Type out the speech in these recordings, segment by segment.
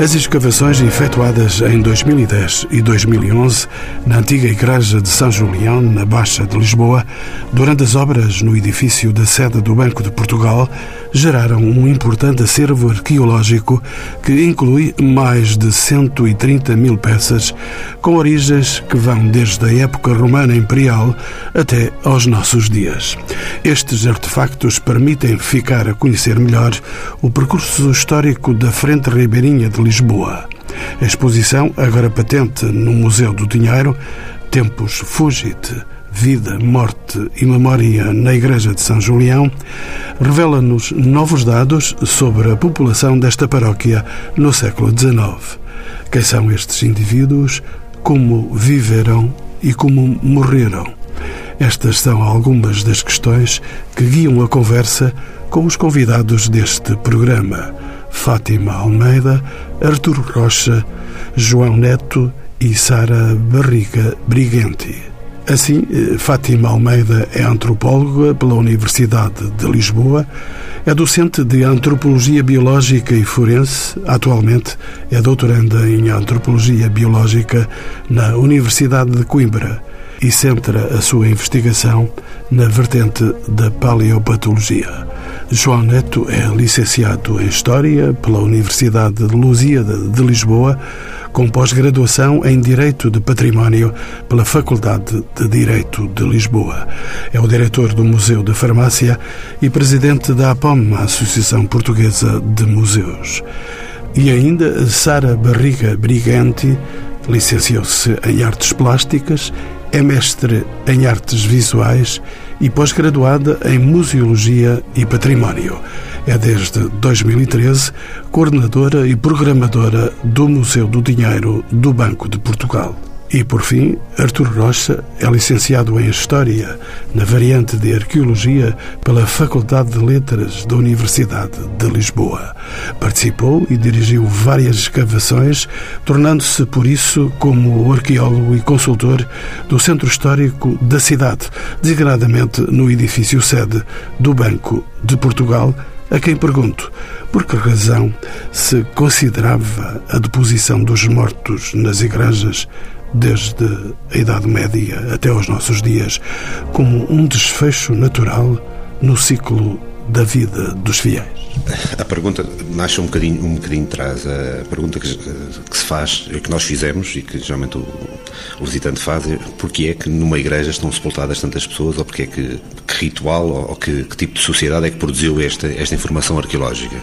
As escavações efetuadas em 2010 e 2011 na antiga Igreja de São Julião, na Baixa de Lisboa, durante as obras no edifício da sede do Banco de Portugal, geraram um importante acervo arqueológico que inclui mais de 130 mil peças, com origens que vão desde a época romana imperial até aos nossos dias. Estes artefactos permitem ficar a conhecer melhor o percurso histórico da Frente Ribeirinha de Lisboa. A exposição, agora patente no Museu do Dinheiro, Tempos Fugit, Vida, Morte e Memória na Igreja de São Julião, revela-nos novos dados sobre a população desta paróquia no século XIX. Quem são estes indivíduos, como viveram e como morreram. Estas são algumas das questões que guiam a conversa com os convidados deste programa. Fátima Almeida, Arturo Rocha, João Neto e Sara Barriga Brigenti. Assim, eh, Fátima Almeida é antropóloga pela Universidade de Lisboa, é docente de Antropologia Biológica e Forense, atualmente é doutoranda em Antropologia Biológica na Universidade de Coimbra e centra a sua investigação na vertente da paleopatologia. João Neto é licenciado em História pela Universidade de Lusíada de Lisboa, com pós-graduação em Direito de Património pela Faculdade de Direito de Lisboa. É o diretor do Museu da Farmácia e presidente da APOM, a Associação Portuguesa de Museus. E ainda Sara Barriga Brigante licenciou-se em Artes Plásticas, é mestre em Artes Visuais e pós-graduada em Museologia e Património. É desde 2013 coordenadora e programadora do Museu do Dinheiro do Banco de Portugal. E, por fim, Artur Rocha é licenciado em História, na variante de Arqueologia, pela Faculdade de Letras da Universidade de Lisboa. Participou e dirigiu várias escavações, tornando-se, por isso, como arqueólogo e consultor do Centro Histórico da cidade, designadamente no edifício sede do Banco de Portugal, a quem pergunto por que razão se considerava a deposição dos mortos nas igrejas desde a Idade Média até aos nossos dias, como um desfecho natural no ciclo da vida dos fiéis? A pergunta nasce um bocadinho, um bocadinho atrás. A pergunta que, que se faz, que nós fizemos e que geralmente o, o visitante faz é porque é que numa igreja estão sepultadas tantas pessoas ou porque é que, que ritual ou, ou que, que, tipo de sociedade é que produziu esta, esta informação arqueológica.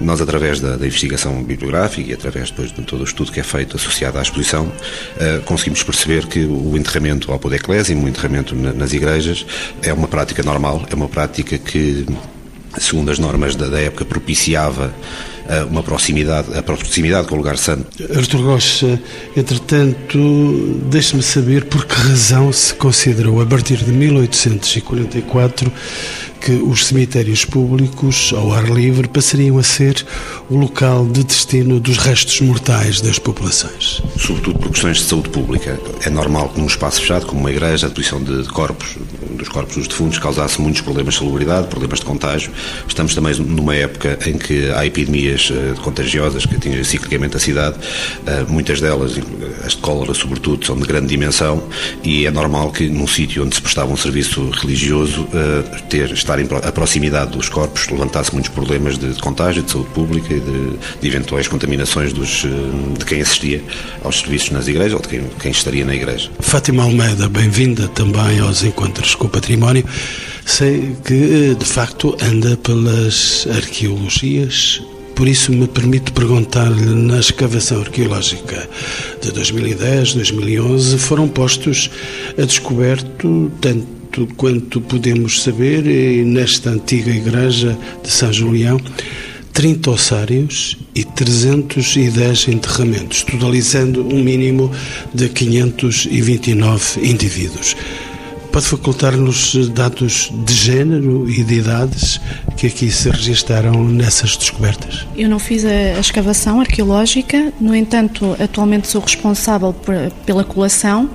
Nós, através da, da, investigação bibliográfica e através depois de todo o estudo que é feito associado à exposição, uh, conseguimos perceber que o enterramento ao poder eclésimo, o enterramento na, nas igrejas, é uma prática normal, é uma prática que segundo as normas da, da época, propiciava uh, uma proximidade, a proximidade com o lugar santo. Artur Rocha, entretanto, deixe-me saber por que razão se considerou, a partir de 1844, que os cemitérios públicos, ao ar livre, passariam a ser o local de destino dos restos mortais das populações. Sobretudo por questões de saúde pública. É normal que num espaço fechado, como uma igreja, a deposição de corpos, dos corpos dos defuntos, causasse muitos problemas de salubridade, problemas de contágio. Estamos também numa época em que há epidemias eh, contagiosas que atingem ciclicamente a cidade. Eh, muitas delas, as de cólera sobretudo, são de grande dimensão e é normal que num sítio onde se prestava um serviço religioso, eh, ter, estar estar a proximidade dos corpos levantasse muitos problemas de, de contágio, de saúde pública e de, de, eventuais contaminações dos, eh, de quem assistia aos serviços nas igrejas ou de quem, quem estaria na igreja. Fátima Almeida, bem-vinda também aos Encontros com o Património. Sei que, eh, de facto, anda pelas arqueologias, por isso me permito perguntar-lhe, na escavação arqueológica de 2010, 2011, foram postos a descoberto tanto quanto podemos saber, nesta antiga igreja de São Julião, 30 ossários e 310 enterramentos, totalizando um mínimo de 529 indivíduos. Pode facultar-nos dados de género e de idades que aqui se registaram nessas descobertas? Eu não fiz a, escavação arqueológica, no entanto, atualmente sou responsável pela colação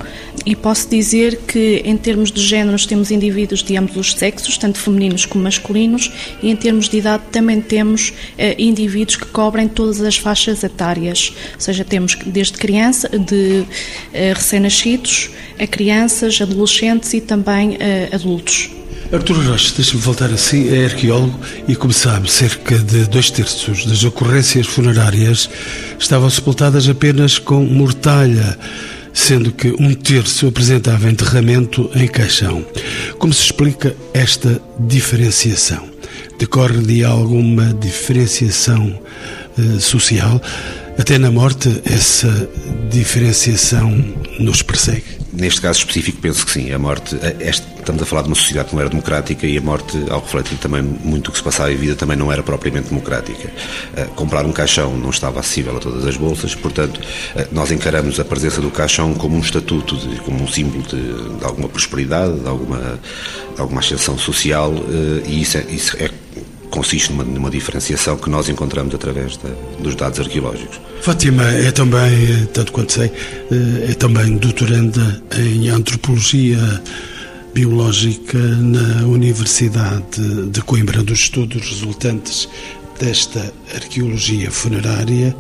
e posso dizer que, em termos de géneros, temos indivíduos de ambos os sexos, tanto femininos como masculinos, e em termos de idade também temos eh, indivíduos que cobrem todas as faixas etárias, ou seja, temos desde criança, de eh, recém-nascidos, a crianças, adolescentes e também uh, adultos. Artur Rocha, deixa-me voltar assim, é arqueólogo e, como sabe, cerca de dois terços das ocorrências funerárias estavam sepultadas apenas com mortalha, sendo que um terço apresentava enterramento em caixão. Como se explica esta diferenciação? Decorre de alguma diferenciação uh, social? Até na morte, essa diferenciação nos persegue? Neste caso específico, penso que sim. A morte, este, estamos a falar de uma sociedade que não era democrática e a morte, ao refletir também muito o que se passava em vida, também não era propriamente democrática. Uh, comprar um caixão não estava acessível a todas as bolsas, portanto, uh, nós encaramos a presença do caixão como um estatuto, de, como um símbolo de, de alguma prosperidade, de alguma, de alguma ascensão social, uh, e isso é, isso é consiste numa, numa, diferenciação que nós encontramos através de, dos dados arqueológicos. Fátima é também, tanto quanto sei, é também doutoranda em antropologia biológica na Universidade de Coimbra, dos estudos resultantes desta arqueologia funerária.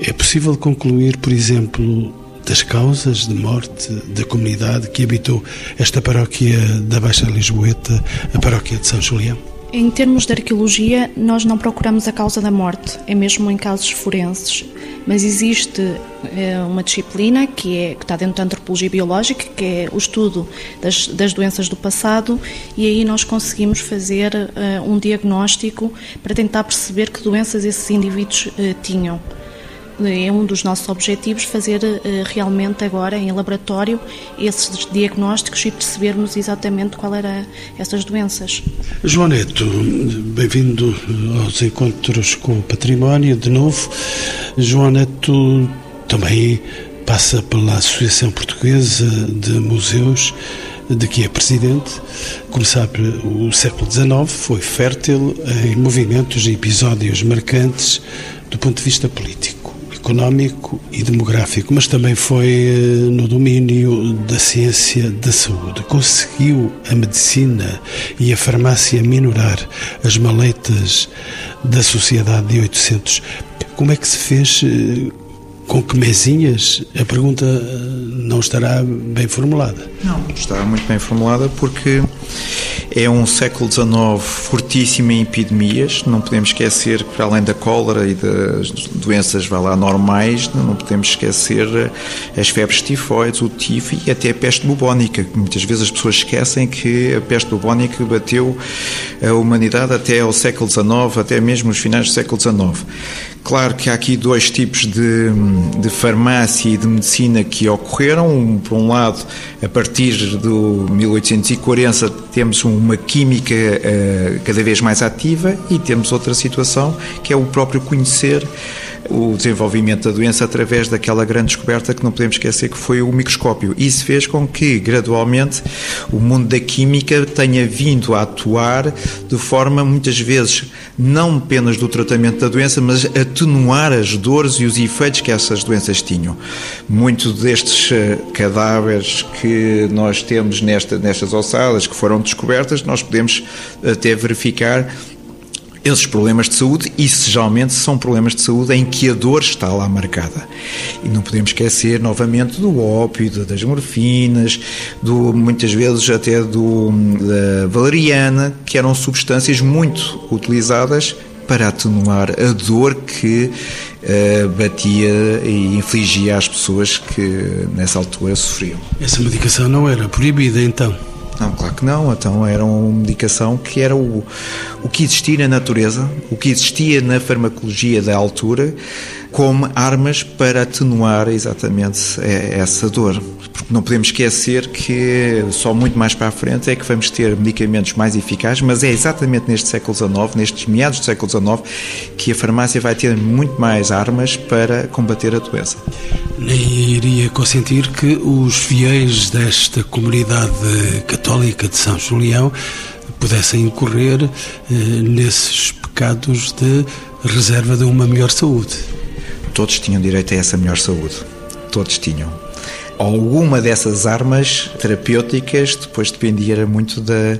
É possível concluir, por exemplo, das causas de morte da comunidade que habitou esta paróquia da Baixa Lisboeta, a paróquia de São Julião? Em termos de arqueologia, nós não procuramos a causa da morte, é mesmo em casos forenses. Mas existe é, uma disciplina que, é, que está dentro da antropologia biológica, que é o estudo das, das doenças do passado, e aí nós conseguimos fazer uh, um diagnóstico para tentar perceber que doenças esses indivíduos uh, tinham é um dos nossos objetivos fazer eh, realmente agora em laboratório esses diagnósticos e percebermos exatamente qual era essas doenças. João Neto, bem-vindo aos encontros com o património de novo. João Neto também passa pela Associação Portuguesa de Museus de que é presidente. Como sabe, o século XIX foi fértil em movimentos e episódios marcantes do ponto de vista político económico e demográfico, mas também foi eh, no domínio da ciência da saúde. Conseguiu a medicina e a farmácia minorar as maletas da sociedade de 800. Como é que se fez eh, com que mesinhas? A pergunta eh, não estará bem formulada. Não, está muito bem formulada porque é um século XIX fortíssimo em epidemias. Não podemos esquecer que, para além da cólera e das doenças vai lá, normais, não podemos esquecer as febres tifoides, o tifo e até a peste bubónica. Muitas vezes as pessoas esquecem que a peste bubónica bateu a humanidade até ao século XIX, até mesmo os finais do século XIX. Claro que há aqui dois tipos de, de farmácia e de medicina que ocorreram. Por um lado, a partir do 1840, temos uma química uh, cada vez mais ativa e temos outra situação que é o próprio conhecer o desenvolvimento da doença através daquela grande descoberta que não podemos esquecer que foi o microscópio. Isso fez com que, gradualmente, o mundo da química tenha vindo a atuar de forma, muitas vezes, não apenas do tratamento da doença, mas atenuar as dores e os efeitos que essas doenças tinham. Muitos destes eh, cadáveres que nós temos nesta, nestas ossadas que foram descobertas, nós podemos até verificar esses problemas de saúde e geralmente são problemas de saúde em que a dor está lá marcada. E não podemos esquecer novamente do ópio, das morfinas, do, muitas vezes até do, da valeriana, que eram substâncias muito utilizadas para atenuar a dor que uh, batia e infligia às pessoas que nessa altura sofriam. Essa medicação não era proibida então? Não, claro que não. Então era uma medicação que era o, o que existia na natureza, o que existia na farmacologia da altura, como armas para atenuar exatamente essa dor. Porque não podemos esquecer que só muito mais para a frente é que vamos ter medicamentos mais eficazes, mas é exatamente neste século XIX, nestes meados do século XIX, que a farmácia vai ter muito mais armas para combater a doença. Nem iria consentir que os fiéis desta comunidade católica de São Julião pudessem incorrer eh, nesses pecados de reserva de uma melhor saúde. Todos tinham direito a essa melhor saúde. Todos tinham. Alguma dessas armas terapêuticas depois dependia muito da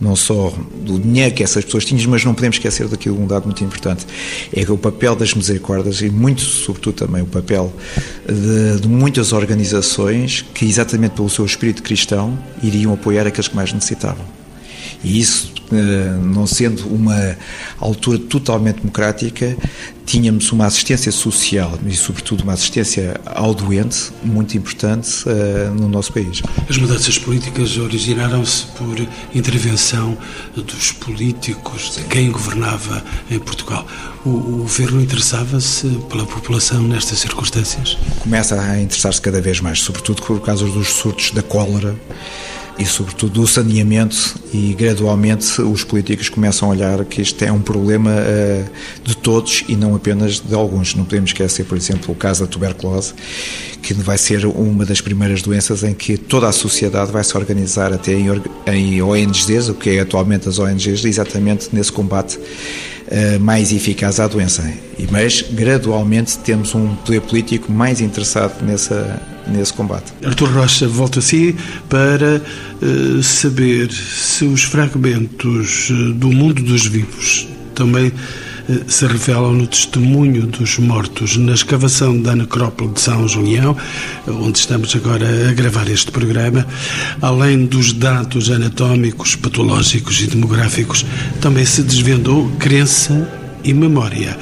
não só do dinheiro que essas pessoas tinham, mas não podemos esquecer daquilo um dado muito importante, é que o papel das misericórdias e muito, sobretudo também o papel de, de muitas organizações que exatamente pelo seu espírito cristão iriam apoiar aqueles que mais necessitavam. E isso, não sendo uma altura totalmente democrática, tínhamos uma assistência social e, sobretudo, uma assistência ao doente muito importante uh, no nosso país. As mudanças políticas originaram-se por intervenção dos políticos, de quem governava em Portugal. O, o governo interessava-se pela população nestas circunstâncias? Começa a interessar-se cada vez mais, sobretudo por causa dos surtos da cólera e, sobretudo, do saneamento, e gradualmente os políticos começam a olhar que isto é um problema uh, de todos e não apenas de alguns. Não podemos esquecer, por exemplo, o caso da tuberculose, que vai ser uma das primeiras doenças em que toda a sociedade vai se organizar até em, em ONGs, o que é atualmente as ONGs, exatamente nesse combate uh, mais eficaz à doença. Mas, gradualmente, temos um poder político mais interessado nessa nesse combate. Artur Rocha volta a si para uh, saber se os fragmentos uh, do mundo dos vivos também uh, se revelam no testemunho dos mortos na escavação da necrópole de São Julião, onde estamos agora a gravar este programa, além dos dados anatómicos, patológicos e demográficos, também se desvendou crença e memória.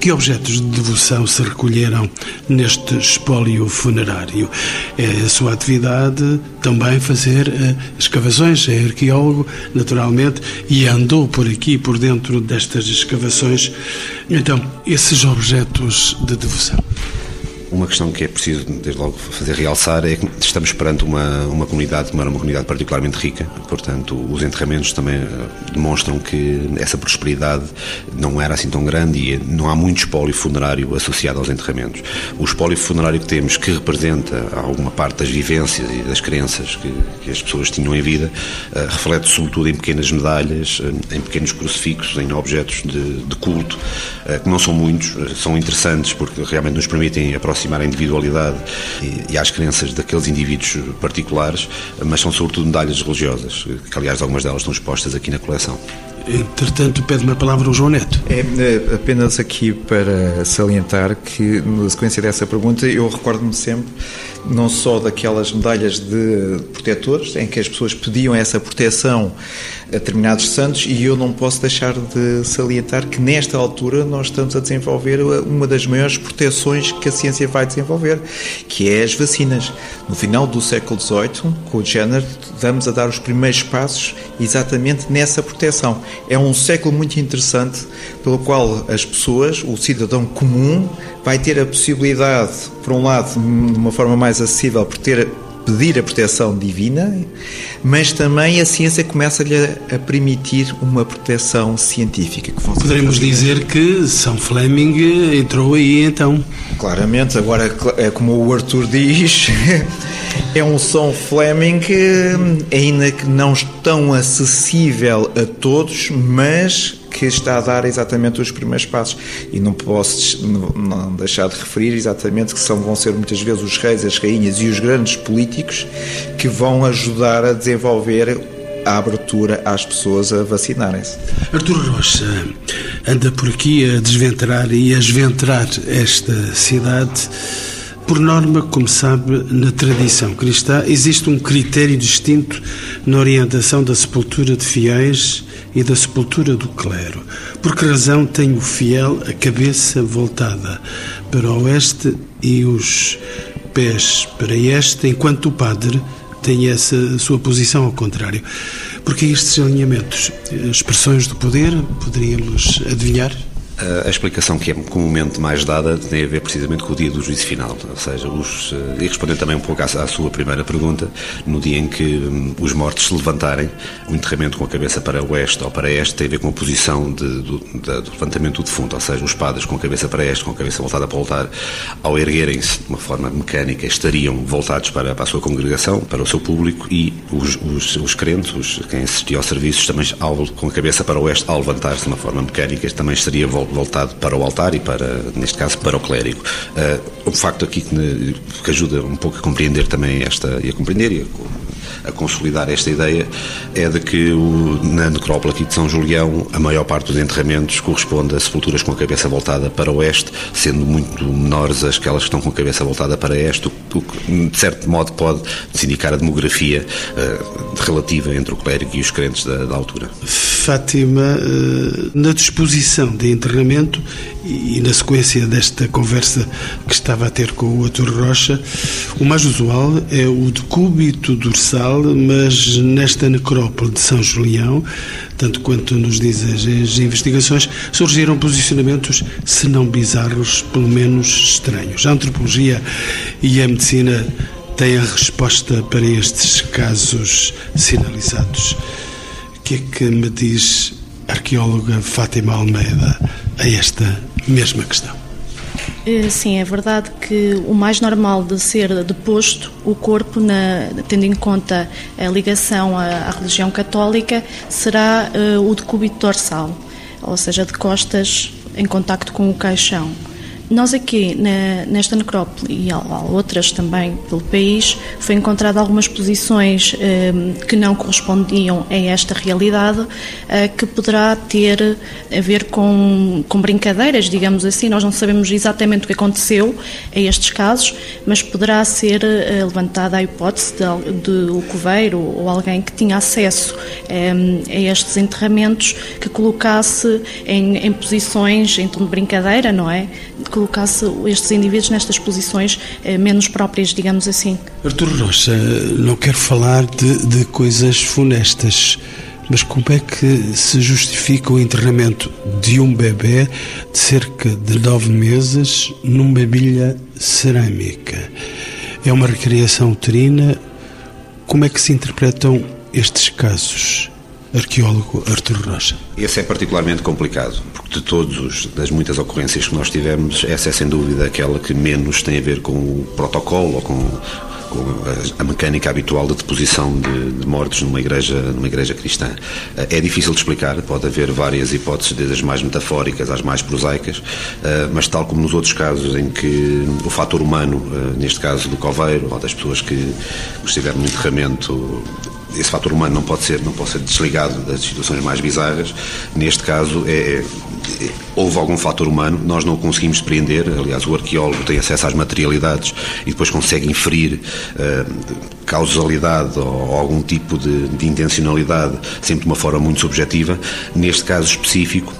Que objetos de devoção se recolheram neste espólio funerário? É a sua atividade também fazer uh, escavações, é arqueólogo, naturalmente, e andou por aqui, por dentro destas escavações. Então, esses objetos de devoção. Uma questão que é preciso, desde logo, fazer realçar é que estamos perante uma, uma comunidade, uma, uma comunidade particularmente rica, portanto, os enterramentos também eh, demonstram que essa prosperidade não era assim tão grande e não há muito espólio funerário associado aos enterramentos. O espólio funerário que temos, que representa alguma parte das vivências e das crenças que, que as pessoas tinham em vida, uh, reflete sobretudo em pequenas medalhas, uh, em pequenos crucifixos, em objetos de, de culto, que não são muitos, são interessantes porque realmente nos permitem aproximar aproximar a individualidade e, e às crenças daqueles indivíduos particulares, mas são sobretudo medalhas religiosas, que aliás algumas delas estão expostas aqui na coleção. Entretanto, pede-me a palavra o João Neto. É, é apenas aqui para salientar que, na sequência dessa pergunta, eu recordo-me sempre não só daquelas medalhas de protetores, em que as pessoas pediam essa proteção a determinados santos, e eu não posso deixar de salientar que nesta altura nós estamos a desenvolver uma das maiores proteções que a ciência vai desenvolver, que é as vacinas. No final do século XVIII, com o Jenner, vamos a dar os primeiros passos exatamente nessa proteção. É um século muito interessante pelo qual as pessoas, o cidadão comum, vai ter a possibilidade, por um lado, de uma forma mais acessível, por ter pedir a proteção divina, mas também a ciência começa-lhe a permitir uma proteção científica. Poderemos dizer que São Fleming entrou aí então. Claramente, agora é como o Arthur diz, é um São Fleming ainda que não tão acessível a todos, mas que está a dar exatamente os primeiros passos. E não posso não deixar de referir exatamente que são, vão ser muitas vezes os reis, as rainhas e os grandes políticos que vão ajudar a desenvolver a abertura às pessoas a vacinarem-se. Artur Rocha anda por aqui a desventrar e a esventrar esta cidade. Por norma, como sabe, na tradição cristã existe um critério distinto na orientação da sepultura de fiéis e da sepultura do clero. Por que razão tem o fiel a cabeça voltada para o oeste e os pés para este, enquanto o padre tem essa sua posição ao contrário. Porque estes alinhamentos, expressões do poder, poderíamos adivinhar? A explicação que é comumente mais dada tem a ver precisamente com o dia do juízo final, ou seja, os, eh, e respondendo também um pouco à, à, sua primeira pergunta, no dia em que um, os mortos se levantarem, o enterramento com a cabeça para oeste ou para este tem a ver com a posição de, do, de, do, levantamento do defunto, ou seja, os padres com a cabeça para este, com a cabeça voltada para o altar, ao erguerem-se de uma forma mecânica, estariam voltados para, para, a sua congregação, para o seu público e os, os, os crentes, os, quem assistia aos serviços, também ao, com a cabeça para oeste, ao levantar-se de uma forma mecânica, também estaria voltado voltado para o altar e para, neste caso, para o clérigo. Uh, um facto aqui que, que, ajuda um pouco a compreender também esta, e a compreender e a, a consolidar esta ideia, é de que o, na necrópole aqui de São Julião, a maior parte dos enterramentos corresponde a sepulturas com a cabeça voltada para o oeste, sendo muito menores aquelas que estão com a cabeça voltada para este, o que, de certo modo, pode indicar a demografia uh, relativa entre o clérigo e os crentes da, da altura. Fátima, uh, na disposição de e na sequência desta conversa que estava a ter com o Artur Rocha, o mais usual é o decúbito dorsal, mas nesta necrópole de São Julião, tanto quanto nos dizem as investigações, surgiram posicionamentos, se não bizarros, pelo menos estranhos. A antropologia e a medicina têm a resposta para estes casos sinalizados. O que é que me diz arqueóloga Fátima Almeida a esta mesma questão. Eh, sim, é verdade que o mais normal de ser deposto o corpo, na, tendo em conta a ligação à, à religião católica, será uh, o decúbito dorsal, ou seja, de costas em contacto com o caixão. Nós aqui, na, nesta necrópole e há, há, outras também pelo país, foi encontrado algumas posições eh, que não correspondiam a esta realidade, eh, que poderá ter a ver com, com brincadeiras, digamos assim. Nós não sabemos exatamente o que aconteceu a estes casos, mas poderá ser eh, levantada a hipótese de, de o coveiro ou alguém que tinha acesso eh, a estes enterramentos que colocasse em, em posições de brincadeira, não é? Colocasse estes indivíduos nestas posições eh, menos próprias, digamos assim. Artur Rocha, não quero falar de, de coisas funestas, mas como é que se justifica o enterramento de um bebê de cerca de nove meses numa bilha cerâmica? É uma recriação uterina? Como é que se interpretam estes casos? Arqueólogo Artur Rocha. Esse é particularmente complicado, porque de todas das muitas ocorrências que nós tivemos, essa é sem dúvida aquela que menos tem a ver com o protocolo ou com, com a, mecânica habitual de deposição de, de, mortos numa igreja, numa igreja cristã. É difícil de explicar, pode haver várias hipóteses, desde as mais metafóricas às mais prosaicas, eh, mas tal como nos outros casos em que o fator humano, eh, neste caso do coveiro ou das pessoas que estiveram no enterramento esse fator humano não pode ser não pode ser desligado das situações mais bizarras. Neste caso é, é, houve algum fator humano, nós não o conseguimos depreender. Aliás, o arqueólogo tem acesso às materialidades e depois consegue inferir uh, causalidade ou, ou, algum tipo de, de intencionalidade, sempre de uma forma muito subjetiva. Neste caso específico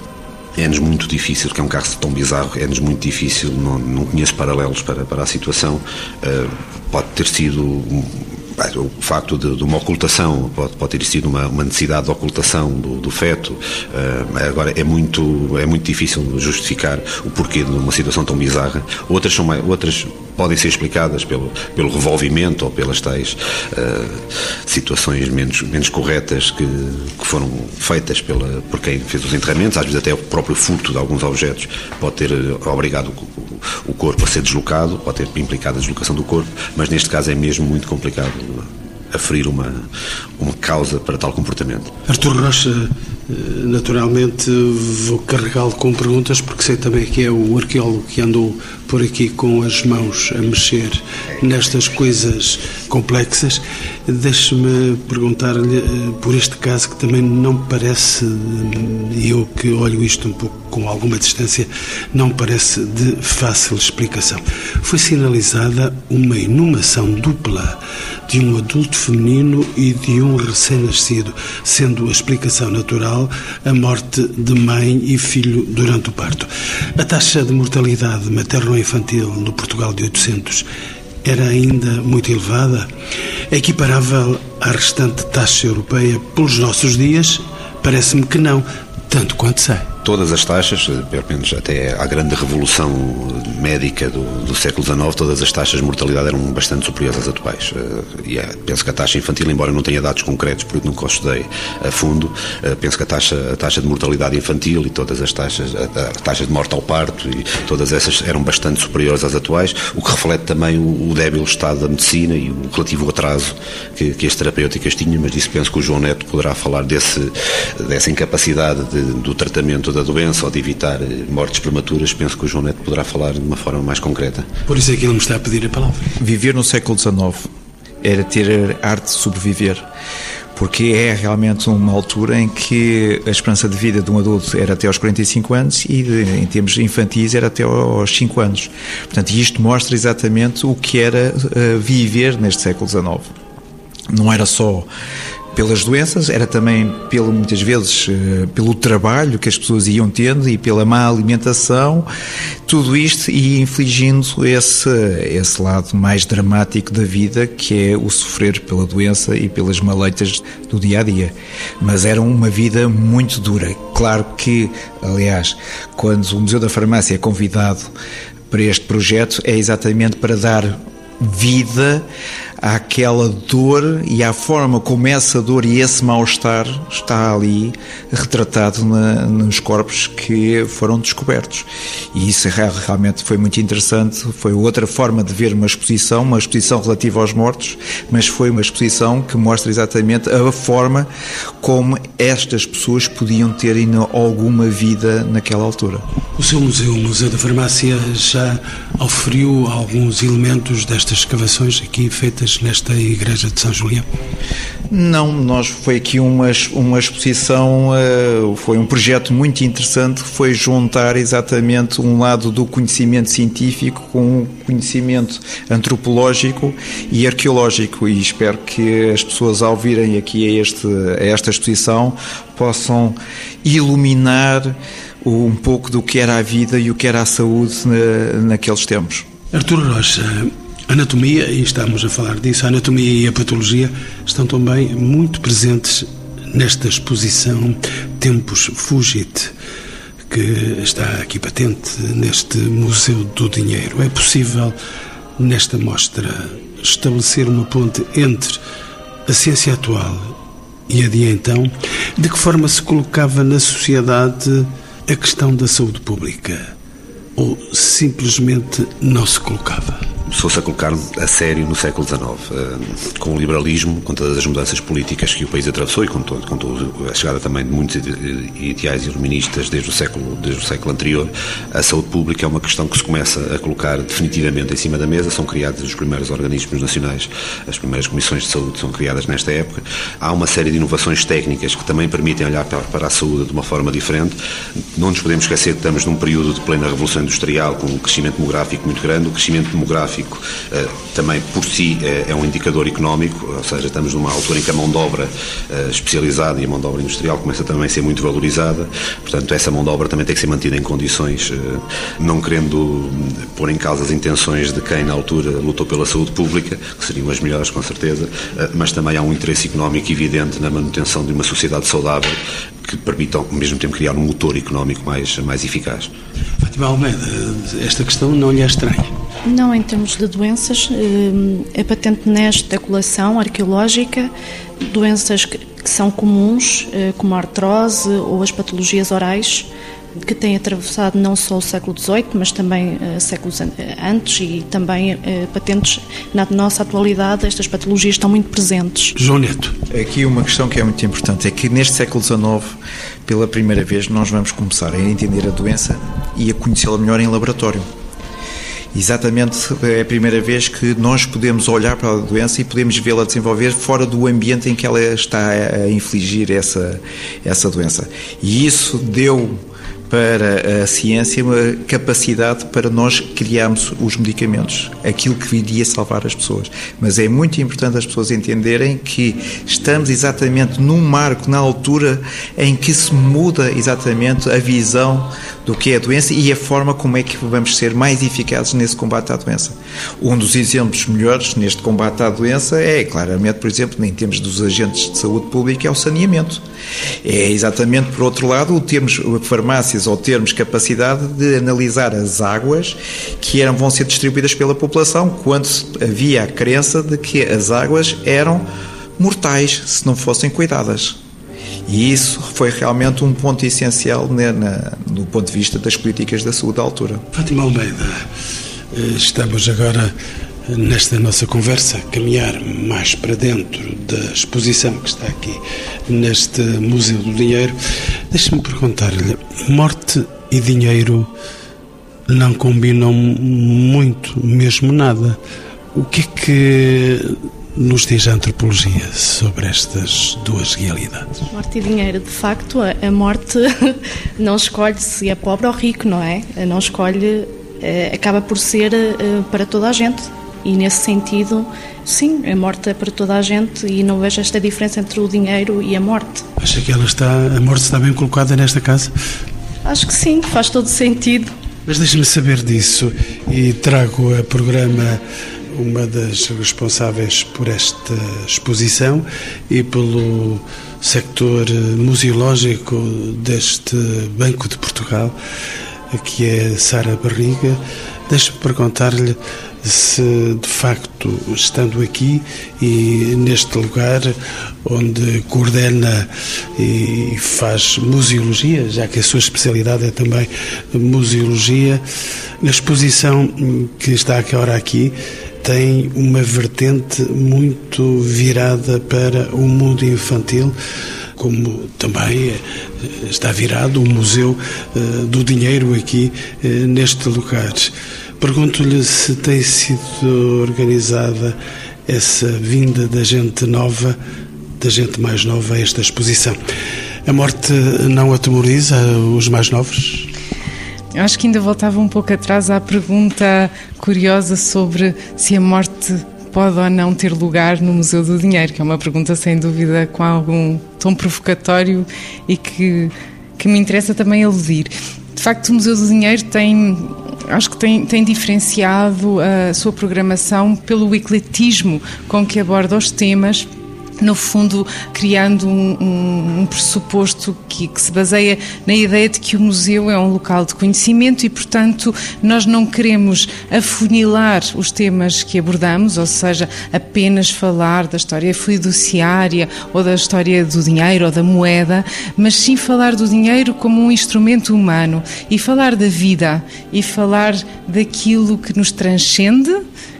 é-nos muito difícil, porque é um caso tão bizarro, é-nos muito difícil, não, não conheço paralelos para, para a situação. Uh, pode ter sido o facto de, de, uma ocultação, pode, pode ter sido uma, uma necessidade de ocultação do, do feto, uh, agora é muito, é muito difícil justificar o porquê de uma situação tão bizarra. Outras, são mais, outras podem ser explicadas pelo, pelo revolvimento ou pelas tais uh, situações menos, menos corretas que, que foram feitas pela, por quem fez os enterramentos, às vezes até o próprio furto de alguns objetos pode ter obrigado o, o corpo a ser deslocado, pode ter implicado a deslocação do corpo, mas neste caso é mesmo muito complicado aferir uma, uma causa para tal comportamento. Artur Rocha, eh, naturalmente vou carregá-lo com perguntas, porque sei também que é o arqueólogo que andou por aqui com as mãos a mexer nestas coisas complexas. Deixe-me perguntar-lhe eh, por este caso que também não parece, e eu que olho isto um pouco com alguma distância, não parece de fácil explicação. Foi sinalizada uma inumação dupla de um adulto feminino e de um recém-nascido, sendo a explicação natural a morte de mãe e filho durante o parto. A taxa de mortalidade materno-infantil no Portugal de 800 era ainda muito elevada, equiparável à restante taxa europeia pelos nossos dias? Parece-me que não, tanto quanto sei todas as taxas, pelo menos até à grande revolução médica do, do, século XIX, todas as taxas de mortalidade eram bastante superiores às atuais. Eh, e é, penso que a taxa infantil, embora não tenha dados concretos, porque nunca os estudei a fundo, eh, penso que a taxa, a taxa de mortalidade infantil e todas as taxas, a, a taxa de morte ao parto e todas essas eram bastante superiores às atuais, o que reflete também o, o débil estado da medicina e o relativo atraso que, que as terapêuticas tinham, mas disso penso que o João Neto poderá falar desse, dessa incapacidade de, do tratamento da doença ou de evitar eh, mortes prematuras, penso que o João Neto poderá falar de uma forma mais concreta. Por isso é que ele me está a pedir a palavra. Viver no século XIX era ter a arte de sobreviver porque é realmente uma altura em que a esperança de vida de um adulto era até aos 45 anos e de, em termos infantis era até aos 5 anos. Portanto, isto mostra exatamente o que era uh, viver neste século XIX. Não era só pelas doenças, era também pelo, muitas vezes eh, pelo trabalho que as pessoas iam tendo e pela má alimentação, tudo isto e infligindo esse, esse lado mais dramático da vida que é o sofrer pela doença e pelas maleitas do dia a dia. Mas era uma vida muito dura. Claro que, aliás, quando o Museu da Farmácia é convidado para este projeto, é exatamente para dar vida àquela dor e à forma como essa dor e esse mal-estar está ali retratado na, nos corpos que foram descobertos. E isso realmente foi muito interessante. Foi outra forma de ver uma exposição, uma exposição relativa aos mortos, mas foi uma exposição que mostra exatamente a forma como estas pessoas podiam ter ainda alguma vida naquela altura. O seu museu, o Museu da Farmácia, já oferiu alguns elementos destas escavações aqui feitas nesta igreja de São Julião? Não, nós foi aqui uma, uma exposição, uh, foi um projeto muito interessante, foi juntar exatamente um lado do conhecimento científico com o conhecimento antropológico e arqueológico e espero que as pessoas ao virem aqui a, este, a esta exposição possam iluminar um pouco do que era a vida e o que era a saúde na, naqueles tempos. Arturo Rocha, anatomia, e estamos a falar disso, a anatomia e a patologia estão também muito presentes nesta exposição Tempos Fugit, que está aqui patente neste Museu do Dinheiro. É possível, nesta mostra, estabelecer uma ponte entre a ciência atual e a de então? De que forma se colocava na sociedade a questão da saúde pública? Ou simplesmente não se colocava? Começou-se a colocar a sério no século XIX, eh, com o liberalismo, com todas as mudanças políticas que o país atravessou e com, todo, com a chegada também de muitos ideais iluministas desde o, século, desde o século anterior, a saúde pública é uma questão que se começa a colocar definitivamente em cima da mesa, são criados os primeiros organismos nacionais, as primeiras comissões de saúde são criadas nesta época, há uma série de inovações técnicas que também permitem olhar para a saúde de uma forma diferente, não nos podemos esquecer que estamos num período de plena revolução industrial, com um crescimento demográfico muito grande, o crescimento demográfico demográfico eh, também por si é, é um indicador económico, ou seja, estamos numa altura em que a mão de obra eh, especializada e a mão de obra industrial começa também a ser muito valorizada, portanto essa mão de obra também tem que ser mantida em condições, eh, não querendo pôr em causa as intenções de quem na altura lutou pela saúde pública, que seriam as melhores com certeza, mas também há um interesse económico evidente na manutenção de uma sociedade saudável que permitam, ao mesmo tempo, criar um motor económico mais, mais eficaz. Fátima Almeida, esta questão não lhe é estranha? Não, em termos de doenças, é patente nesta coleção arqueológica doenças que são comuns, eh, como a artrose ou as patologias orais, que têm atravessado não só o século XVIII, mas também uh, séculos antes e também uh, patentes na nossa atualidade, estas patologias estão muito presentes. João Neto. Aqui uma questão que é muito importante é que neste século XIX, pela primeira vez, nós vamos começar a entender a doença e a conhecê-la melhor em laboratório. Exatamente, é a primeira vez que nós podemos olhar para a doença e podemos vê-la desenvolver fora do ambiente em que ela está a infligir essa, essa doença. E isso deu para a ciência uma capacidade para nós criarmos os medicamentos, aquilo que viria salvar as pessoas. Mas é muito importante as pessoas entenderem que estamos exatamente num marco, na altura em que se muda exatamente a visão do que é a doença e a forma como é que vamos ser mais eficazes nesse combate à doença. Um dos exemplos melhores neste combate à doença é, claramente, por exemplo, em termos dos agentes de saúde pública, é o saneamento. É exatamente, por outro lado, o termos farmácias ou termos capacidade de analisar as águas que eram, vão ser distribuídas pela população quando havia a crença de que as águas eram mortais se não fossem cuidadas. E isso foi realmente um ponto essencial né, na, no ponto de vista das políticas da saúde à altura. Fátima Almeida, eh, estamos agora nesta nossa conversa caminhar mais para dentro da exposição que está aqui neste Museu do Dinheiro. Deixe-me perguntar-lhe: morte e dinheiro não combinam muito, mesmo nada. O que é que nos diz a antropologia sobre estas duas realidades? Morte e dinheiro, de facto, a morte não escolhe se é pobre ou rico, não é? Não escolhe, eh, acaba por ser eh, para toda a gente. E nesse sentido, sim, a morte é para toda a gente e não vejo esta diferença entre o dinheiro e a morte. Acha que ela está, a morte está bem colocada nesta casa? Acho que sim, faz todo sentido. Mas deixe-me saber disso e trago a programa uma das responsáveis por esta exposição e pelo sector museológico deste Banco de Portugal, que é Sara Barriga. Deixe-me perguntar-lhe se de facto, estando aqui e neste lugar onde coordena e faz museologia, já que a sua especialidade é também museologia, a exposição que está agora aqui tem uma vertente muito virada para o mundo infantil, como também está virado o Museu eh, do Dinheiro aqui eh, neste lugar. Pergunto-lhe se tem sido organizada essa vinda da gente nova, da gente mais nova a esta exposição. A morte não atemoriza os mais novos? Eu acho que ainda voltava um pouco atrás à pergunta curiosa sobre se a morte pode ou não ter lugar no Museu do Dinheiro, que é uma pergunta sem dúvida com algum tom provocatório e que, que me interessa também aludir. De facto, o Museu do Dinheiro tem acho que tem, tem diferenciado a sua programação pelo ecletismo com que aborda os temas no fundo, criando um, um, um pressuposto que, que, se baseia na ideia de que o museu é um local de conhecimento e, portanto, nós não queremos afunilar os temas que abordamos, ou seja, apenas falar da história fiduciária ou da história do dinheiro ou da moeda, mas sim falar do dinheiro como um instrumento humano e falar da vida e falar daquilo que nos transcende,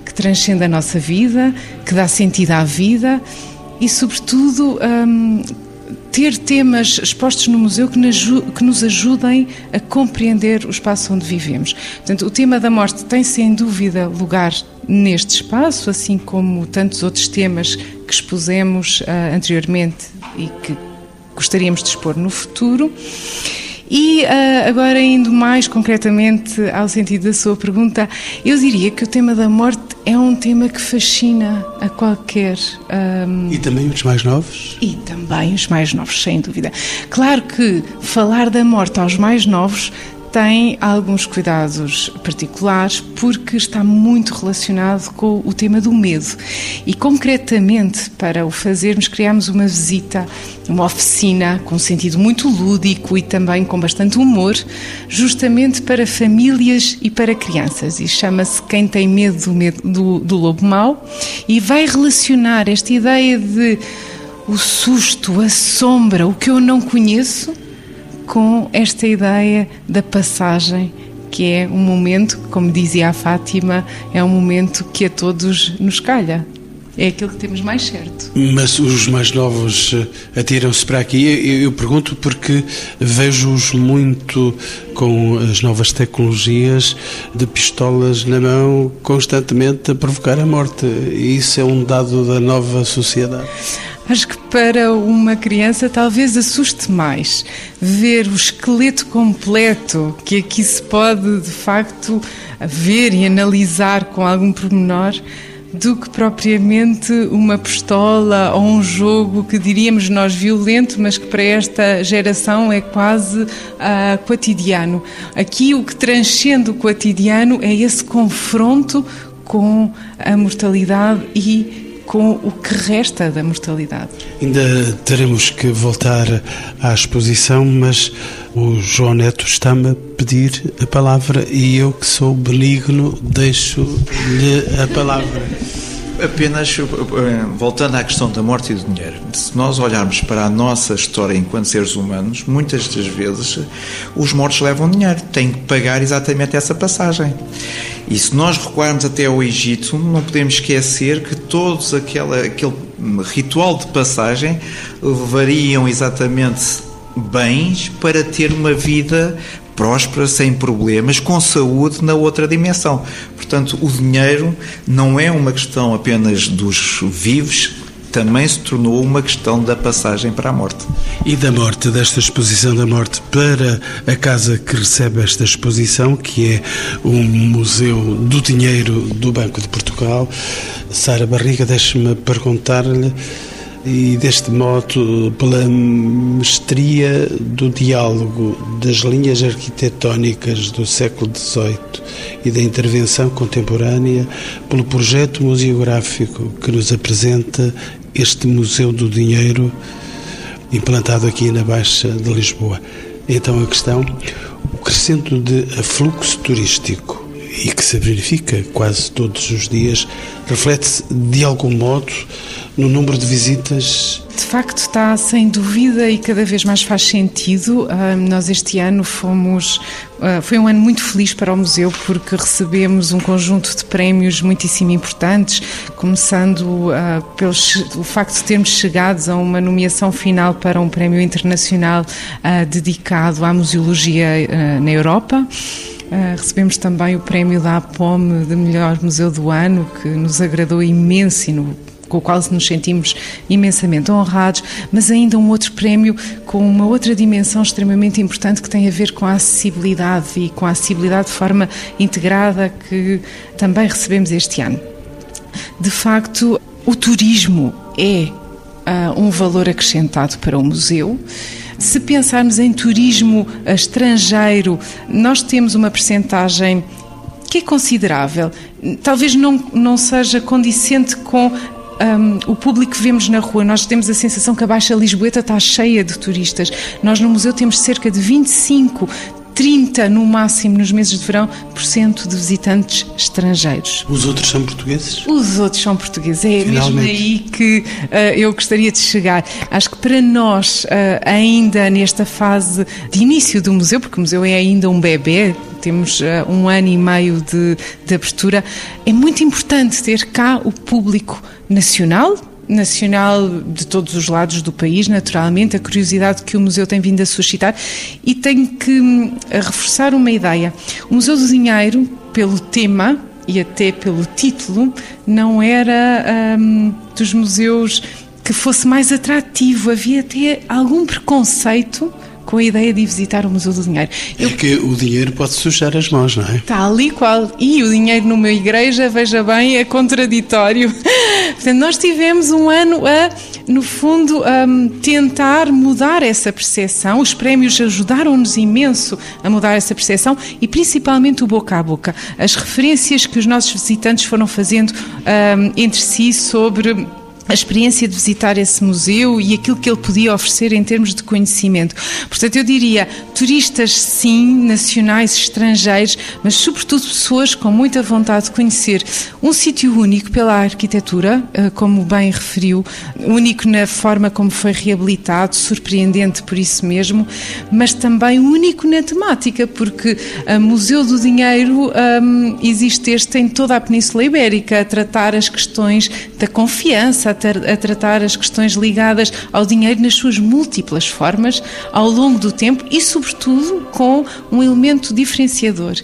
que transcende a nossa vida, que dá sentido à vida e, sobretudo, um, ter temas expostos no museu que nos ajudem a compreender o espaço onde vivemos. Portanto, o tema da morte tem sem dúvida lugar neste espaço, assim como tantos outros temas que expusemos uh, anteriormente e que gostaríamos de expor no futuro. E uh, agora, indo mais concretamente ao sentido da sua pergunta, eu diria que o tema da morte é um tema que fascina a qualquer. Um... E também os mais novos? E também os mais novos, sem dúvida. Claro que falar da morte aos mais novos tem alguns cuidados particulares porque está muito relacionado com o tema do medo. E concretamente, para o fazermos, criamos uma visita, uma oficina com um sentido muito lúdico e também com bastante humor, justamente para famílias e para crianças. E chama-se Quem Tem Medo do, medo do, do Lobo Mau e vai relacionar esta ideia de o susto, a sombra, o que eu não conheço com esta ideia da passagem, que é um momento, como dizia a Fátima, é um momento que a todos nos calha. É aquilo que temos mais certo. Mas os mais novos eh, atiram-se para aqui. Eu, eu pergunto porque vejo-os muito com as novas tecnologias de pistolas na mão, constantemente a provocar a morte. E isso é um dado da nova sociedade. Acho que para uma criança talvez assuste mais ver o esqueleto completo que aqui se pode de facto ver e analisar com algum pormenor do que propriamente uma pistola ou um jogo que diríamos nós violento, mas que para esta geração é quase uh, cotidiano. Aqui o que transcende o cotidiano é esse confronto com a mortalidade e com o que resta da mortalidade. Ainda teremos que voltar à exposição, mas o João Neto está-me a pedir a palavra e eu, que sou benigno, deixo-lhe a palavra. Apenas eh, voltando à questão da morte e do dinheiro, se nós olharmos para a nossa história enquanto seres humanos, muitas das vezes os mortos levam dinheiro, têm que pagar exatamente essa passagem. E se nós recuarmos até ao Egito, não podemos esquecer que todos aquela, aquele ritual de passagem levariam exatamente bens para ter uma vida próspera, sem problemas, com saúde na outra dimensão. Portanto, o dinheiro não é uma questão apenas dos vivos, também se tornou uma questão da passagem para a morte. E da morte, desta exposição da morte para a casa que recebe esta exposição, que é o Museu do Dinheiro do Banco de Portugal. Sara Barriga, deixe-me perguntar-lhe e deste modo, pela mestria do diálogo das linhas arquitetónicas do século XVIII e da intervenção contemporânea, pelo projeto museográfico que nos apresenta este Museu do Dinheiro, implantado aqui na Baixa de Lisboa. Então a questão, o crescendo de afluxo turístico e que se verifica quase todos os dias, reflete-se de algum modo no número de visitas? De facto, está sem dúvida e cada vez mais faz sentido. Nós este ano fomos. Uh, foi um ano muito feliz para o museu porque recebemos um conjunto de prémios muitíssimo importantes, começando uh, pelo facto de termos chegado a uma nomeação final para um prémio internacional dedicado à museologia na Europa. Uh, recebemos também o prémio da APOM de melhor museu do ano, que nos agradou imenso e no, com o qual nos sentimos imensamente honrados, mas ainda um outro prémio com uma outra dimensão extremamente importante que tem a ver com a acessibilidade e com a acessibilidade de forma integrada que também recebemos este ano. De facto, o turismo é uh, um valor acrescentado para o museu se pensarmos em turismo estrangeiro, nós temos uma percentagem que é considerável. Talvez não, não seja condicente com um, o público que vemos na rua. Nós temos a sensação que a Baixa Lisboeta está cheia de turistas. Nós no museu temos cerca de 25 30 no máximo nos meses de verão por cento de visitantes estrangeiros. Os outros são portugueses? Os outros são portugueses. É Finalmente. mesmo aí que uh, eu gostaria de chegar. Acho que para nós, uh, ainda nesta fase de início do museu, porque o museu é ainda um bebê, temos uh, um ano e meio de, de abertura, é muito importante ter cá o público nacional, nacional de todos os lados do país, naturalmente, a curiosidade que o museu tem vindo a suscitar e tenho que hum, reforçar uma ideia. O Museu do Dinheiro, pelo tema e até pelo título, não era hum, dos museus que fosse mais atrativo, havia até algum preconceito com a ideia de visitar o Museu do Dinheiro. É Eu... que o dinheiro pode sujar as mãos, não é? Está ali qual. E o dinheiro numa igreja, veja bem, é contraditório. Portanto, nós tivemos um ano a, no fundo, a tentar mudar essa percepção. Os prémios ajudaram-nos imenso a mudar essa percepção e principalmente o boca a boca. As referências que os nossos visitantes foram fazendo um, entre si sobre a experiência de visitar esse museu e aquilo que ele podia oferecer em termos de conhecimento. Portanto, eu diria, turistas, sim, nacionais, estrangeiros, mas sobretudo pessoas com muita vontade de conhecer um sítio único pela arquitetura, eh, como bem referiu, único na forma como foi reabilitado, surpreendente por isso mesmo, mas também único na temática, porque o Museu do Dinheiro um, existe este em toda a Península Ibérica, a tratar as questões da confiança, a, ter, a tratar as questões ligadas ao dinheiro nas suas múltiplas formas, ao longo do tempo e, sobretudo, com um elemento diferenciador,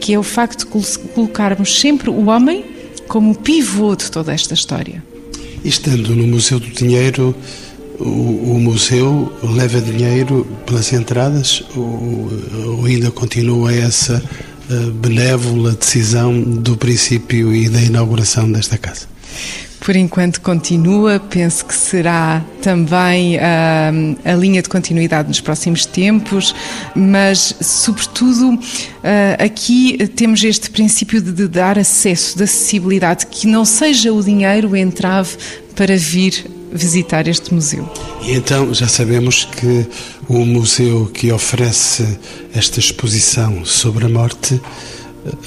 que é o facto de colocarmos sempre o homem como pivô de toda esta história. Estando no Museu do Dinheiro, o, o museu leva dinheiro pelas entradas ou, ou ainda continua essa eh, benévola decisão do princípio e da inauguração desta casa? Por enquanto continua. Penso que será também a, linha de continuidade nos próximos tempos, mas, sobretudo, ah, aqui temos este princípio de dar acesso, de acessibilidade, que não seja o dinheiro o entrave para vir visitar este museu. E então já sabemos que o museu que oferece esta exposição sobre a morte,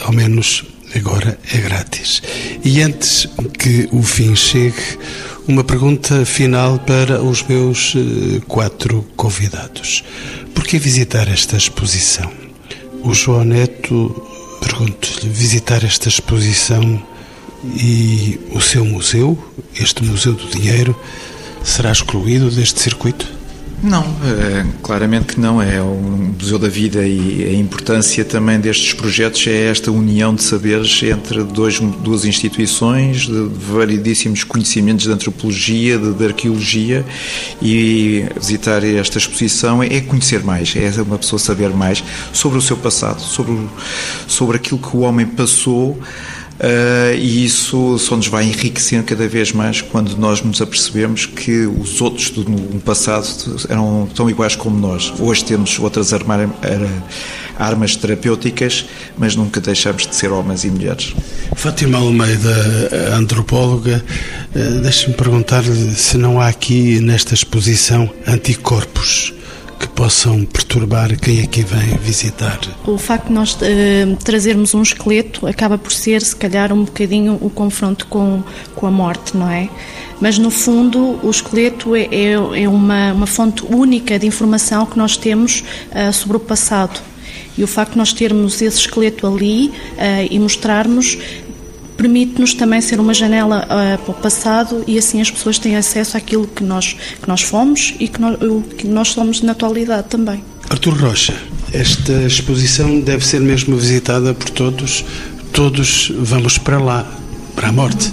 ao menos agora é grátis. E antes que o fim chegue, uma pergunta final para os meus eh, quatro convidados. Por que visitar esta exposição? O João Neto, pergunto-lhe, visitar esta exposição e o seu museu, este Museu do Dinheiro, será excluído deste circuito? Não, é, claramente que não. É o Museu da Vida e a importância também destes projetos é esta união de saberes entre dois, duas instituições, de variedíssimos conhecimentos de antropologia, de, de arqueologia e visitar esta exposição é conhecer mais, é uma pessoa saber mais sobre o seu passado, sobre, sobre aquilo que o homem passou Uh, e isso só nos vai enriquecendo cada vez mais quando nós nos apercebemos que os outros do no passado eram tão iguais como nós. Hoje temos outras armas terapêuticas, mas nunca deixamos de ser homens e mulheres. Fátima Almeida, antropóloga, uh, deixe-me perguntar-lhe se não há aqui nesta exposição anticorpos que possam perturbar quem aqui vem visitar? O facto de nós uh, trazermos um esqueleto acaba por ser, se calhar, um bocadinho o confronto com, com a morte, não é? Mas, no fundo, o esqueleto é, é, é uma, uma fonte única de informação que nós temos uh, sobre o passado. E o facto de nós termos esse esqueleto ali uh, e mostrarmos permite-nos também ser uma janela uh, para o passado e assim as pessoas têm acesso àquilo que nós, que nós fomos e que nós, que nós somos na atualidade também. Artur Rocha, esta exposição deve ser mesmo visitada por todos. Todos vamos para lá, para a morte.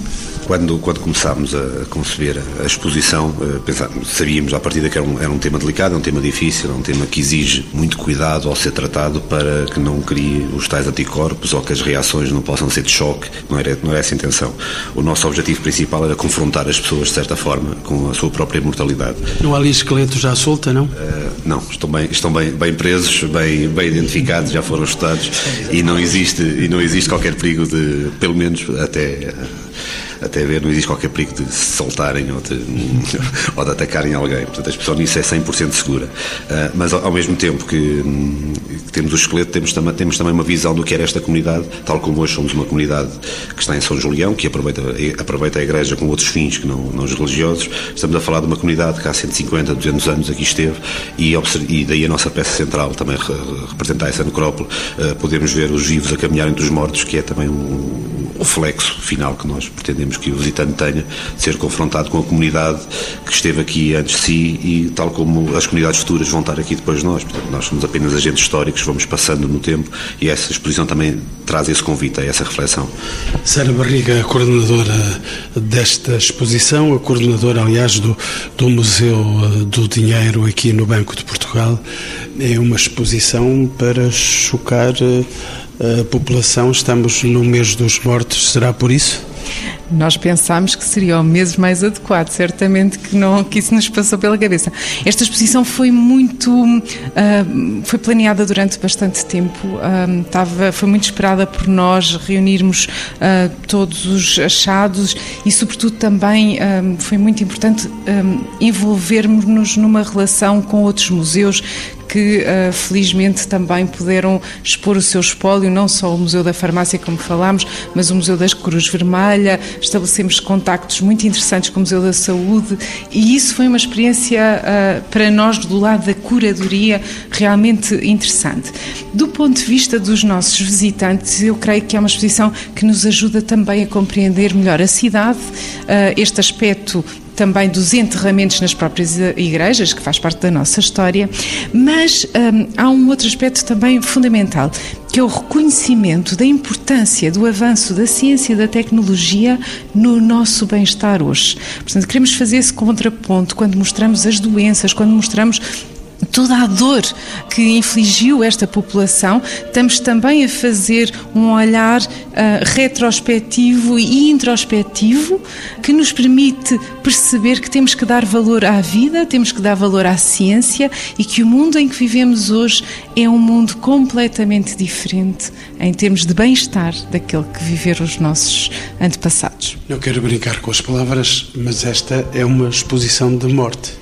Quando, quando começámos a conceber a exposição, eh, pensámos, sabíamos à partida que era um, era um tema delicado, é um tema difícil, é um tema que exige muito cuidado ao ser tratado para que não crie os tais anticorpos ou que as reações não possam ser de choque. Não era, não era essa a intenção. O nosso objetivo principal era confrontar as pessoas, de certa forma, com a sua própria mortalidade. Não há ali esqueletos já solta, não? Uh, não, estão, bem, estão bem, bem presos, bem, bem identificados, já foram estudados e não existe, e não existe qualquer perigo de, pelo menos até até ver, não existe qualquer perigo de se soltarem ou de, ou de atacarem alguém. Portanto, a expressão nisso é 100% segura. Uh, mas, ao, mesmo tempo que, hum, que, temos o esqueleto, temos, tam temos também uma visão do que era esta comunidade, tal como hoje somos uma comunidade que está em São Julião, que aproveita, aproveita a igreja com outros fins que não, não os religiosos. Estamos a falar de uma comunidade que há 150, 200 anos aqui esteve e, e daí a nossa peça central também representar essa necrópole. Uh, podemos ver os vivos a caminhar entre os mortos, que é também um, um reflexo final que nós pretendemos que o visitante tenha ser confrontado com a comunidade que esteve aqui antes de si e tal como as comunidades futuras vão estar aqui depois de nós. Portanto, nós somos apenas agentes históricos, vamos passando no tempo e essa exposição também traz esse convite a essa reflexão. Sara Barriga, a coordenadora desta exposição, a coordenadora, aliás, do, do Museu eh, do Dinheiro aqui no Banco de Portugal, é uma exposição para chocar eh, a população. Estamos no mês dos mortos, será por isso? Nós pensámos que seria o mês mais adequado, certamente que não que isso nos passou pela cabeça. Esta exposição foi muito uh, foi planeada durante bastante tempo, uh, foi muito esperada por nós reunirmos uh, todos os achados e sobretudo também foi muito importante envolvermos-nos numa relação com outros museus que uh, felizmente também puderam expor o seu espólio, não só o Museu da Farmácia, como falámos, mas o Museu das Cruz Vermelha. Estabelecemos contactos muito interessantes com o Museu da Saúde e isso foi uma experiência uh, para nós, do lado da curadoria, realmente interessante. Do ponto de vista dos nossos visitantes, eu creio que é uma exposição que nos ajuda também a compreender melhor a cidade, uh, este aspecto também dos enterramentos nas próprias igrejas, que faz parte da nossa história, mas hum, há um outro aspecto também fundamental, que é o reconhecimento da importância do avanço da ciência e da tecnologia no nosso bem-estar hoje. Portanto, queremos fazer esse contraponto quando mostramos as doenças, quando mostramos toda a dor que infligiu esta população, estamos também a fazer um olhar uh, retrospectivo e introspectivo que nos permite perceber que temos que dar valor à vida, temos que dar valor à ciência e que o mundo em que vivemos hoje é um mundo completamente diferente em termos de bem-estar daquele que viveram os nossos antepassados. Não quero brincar com as palavras, mas esta é uma exposição de morte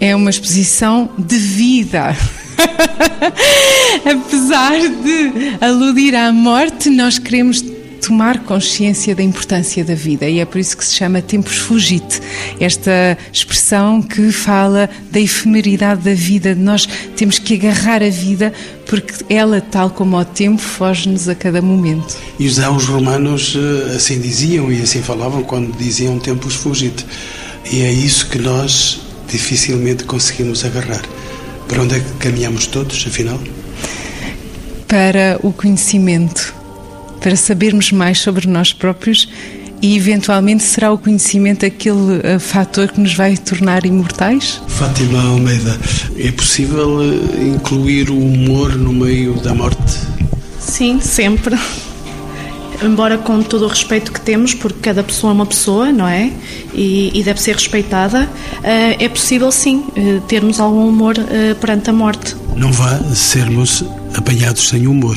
é uma exposição de vida. Apesar de aludir à morte, nós queremos tomar consciência da importância da vida e é por isso que se chama Tempos Fugite. Esta expressão que fala da efemeridade da vida, nós temos que agarrar a vida porque ela, tal como o tempo, foge-nos a cada momento. E os romanos eh, assim diziam e assim falavam quando diziam Tempos Fugite. E é isso que nós dificilmente conseguimos agarrar. Para onde é que caminhamos todos, afinal? Para o conhecimento, para sabermos mais sobre nós próprios e, eventualmente, será o conhecimento aquele uh, fator que nos vai tornar imortais? Fátima Almeida, é possível uh, incluir o humor no meio da morte? Sim, sempre embora com todo o respeito que temos, porque cada pessoa é uma pessoa, não é? E, e deve ser respeitada, eh, é possível sim eh, termos algum humor eh, perante a morte. Não vá sermos apanhados sem humor.